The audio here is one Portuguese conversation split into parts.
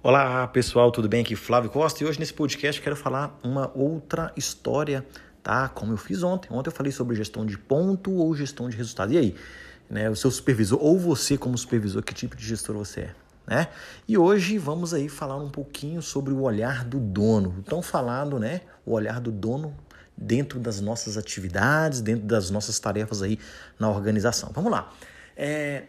Olá pessoal, tudo bem? Aqui Flávio Costa e hoje nesse podcast quero falar uma outra história, tá? Como eu fiz ontem. Ontem eu falei sobre gestão de ponto ou gestão de resultado. E aí, né? O seu supervisor ou você como supervisor, que tipo de gestor você é? Né? E hoje vamos aí falar um pouquinho sobre o olhar do dono, tão falado, né? O olhar do dono dentro das nossas atividades, dentro das nossas tarefas aí na organização. Vamos lá. É,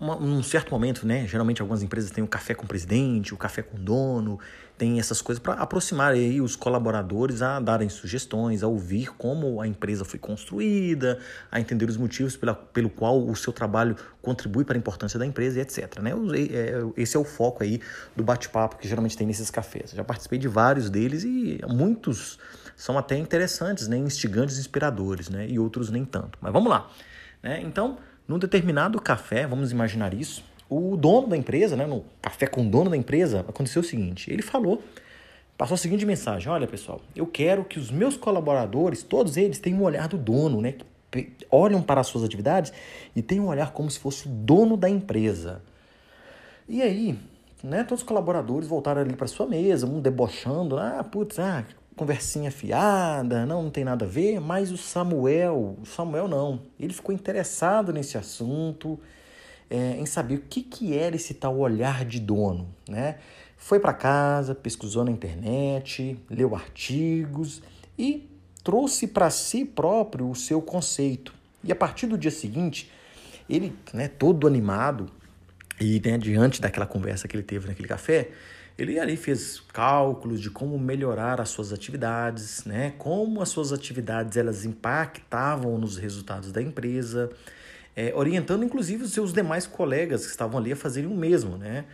uma, num certo momento, né? Geralmente algumas empresas têm o café com o presidente, o café com o dono, tem essas coisas para aproximar aí os colaboradores a darem sugestões, a ouvir como a empresa foi construída, a entender os motivos pela, pelo qual o seu trabalho contribui para a importância da empresa e etc. Né? É, esse é o foco aí do bate-papo que geralmente tem nesses cafés. Já participei de vários deles e muitos são até interessantes, né? instigantes, inspiradores, né? e outros nem tanto. Mas vamos lá. Né? Então, num determinado café, vamos imaginar isso, o dono da empresa, né, no café com o dono da empresa, aconteceu o seguinte: ele falou, passou a seguinte mensagem: Olha, pessoal, eu quero que os meus colaboradores, todos eles, tenham um olhar do dono, né? Olham para as suas atividades e tenham um olhar como se fosse o dono da empresa. E aí, né, todos os colaboradores voltaram ali para sua mesa, um debochando, ah, putz, ah, conversinha fiada, não, não tem nada a ver, mas o Samuel, o Samuel não, ele ficou interessado nesse assunto, é, em saber o que, que era esse tal olhar de dono, né? Foi para casa, pesquisou na internet, leu artigos e trouxe para si próprio o seu conceito. E a partir do dia seguinte, ele, né, todo animado, e né, diante daquela conversa que ele teve naquele café, ele ali fez cálculos de como melhorar as suas atividades, né? Como as suas atividades elas impactavam nos resultados da empresa, é, orientando inclusive os seus demais colegas que estavam ali a fazerem o mesmo, né?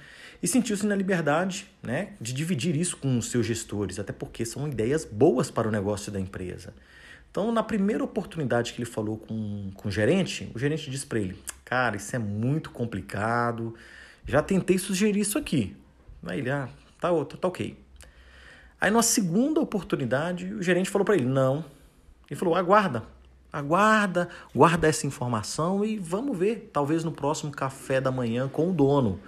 E sentiu-se na liberdade, né, de dividir isso com os seus gestores, até porque são ideias boas para o negócio da empresa. Então, na primeira oportunidade que ele falou com, com o gerente, o gerente disse para ele: Cara, isso é muito complicado. Já tentei sugerir isso aqui, Aí ele, ah, tá, tá, tá ok. Aí, numa segunda oportunidade, o gerente falou para ele: não. Ele falou: aguarda, aguarda, guarda essa informação e vamos ver, talvez no próximo café da manhã com o dono.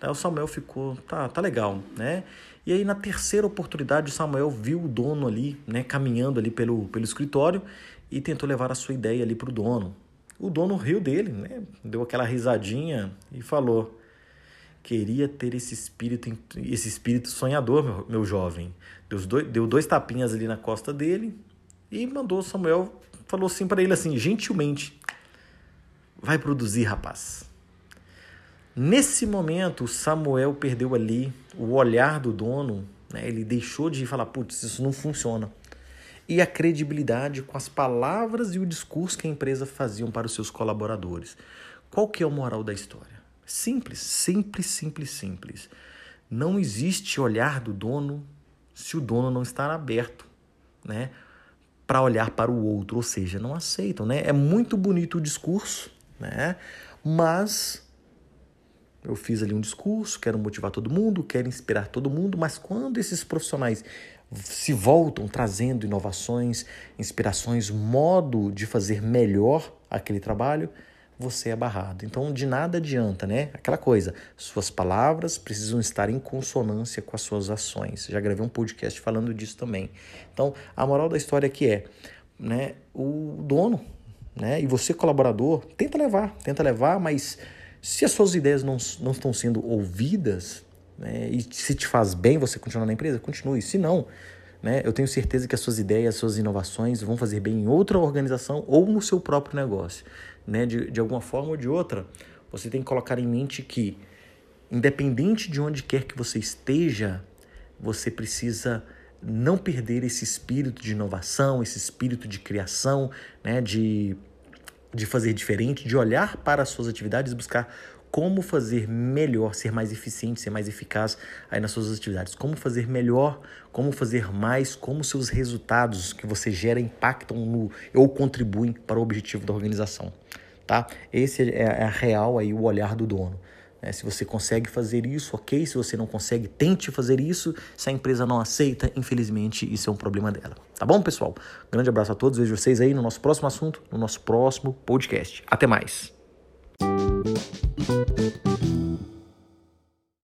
Aí o Samuel ficou, tá, tá legal, né? E aí na terceira oportunidade o Samuel viu o dono ali, né, caminhando ali pelo, pelo escritório e tentou levar a sua ideia ali para o dono. O dono riu dele, né? Deu aquela risadinha e falou: queria ter esse espírito, esse espírito sonhador, meu, meu jovem. Deu dois, deu dois tapinhas ali na costa dele e mandou Samuel, falou assim para ele assim, gentilmente, vai produzir, rapaz. Nesse momento, Samuel perdeu ali o olhar do dono, né? ele deixou de falar, putz, isso não funciona. E a credibilidade com as palavras e o discurso que a empresa faziam para os seus colaboradores. Qual que é o moral da história? Simples, simples, simples, simples. Não existe olhar do dono se o dono não estar aberto, né, para olhar para o outro, ou seja, não aceitam, né? É muito bonito o discurso, né? Mas eu fiz ali um discurso, quero motivar todo mundo, quero inspirar todo mundo, mas quando esses profissionais se voltam trazendo inovações, inspirações, modo de fazer melhor aquele trabalho, você é barrado. Então, de nada adianta, né? Aquela coisa, suas palavras precisam estar em consonância com as suas ações. Já gravei um podcast falando disso também. Então, a moral da história aqui é, né, o dono, né, e você colaborador, tenta levar, tenta levar, mas se as suas ideias não, não estão sendo ouvidas, né, e se te faz bem você continuar na empresa, continue. Se não, né, eu tenho certeza que as suas ideias, as suas inovações vão fazer bem em outra organização ou no seu próprio negócio né, de, de alguma forma ou de outra, você tem que colocar em mente que, independente de onde quer que você esteja, você precisa não perder esse espírito de inovação, esse espírito de criação, né, de, de fazer diferente, de olhar para as suas atividades e buscar como fazer melhor, ser mais eficiente, ser mais eficaz aí nas suas atividades. Como fazer melhor, como fazer mais, como seus resultados que você gera impactam no ou contribuem para o objetivo da organização, tá? Esse é, é a real aí o olhar do dono. É, se você consegue fazer isso, ok. Se você não consegue, tente fazer isso. Se a empresa não aceita, infelizmente, isso é um problema dela. Tá bom, pessoal? Grande abraço a todos. Vejo vocês aí no nosso próximo assunto, no nosso próximo podcast. Até mais.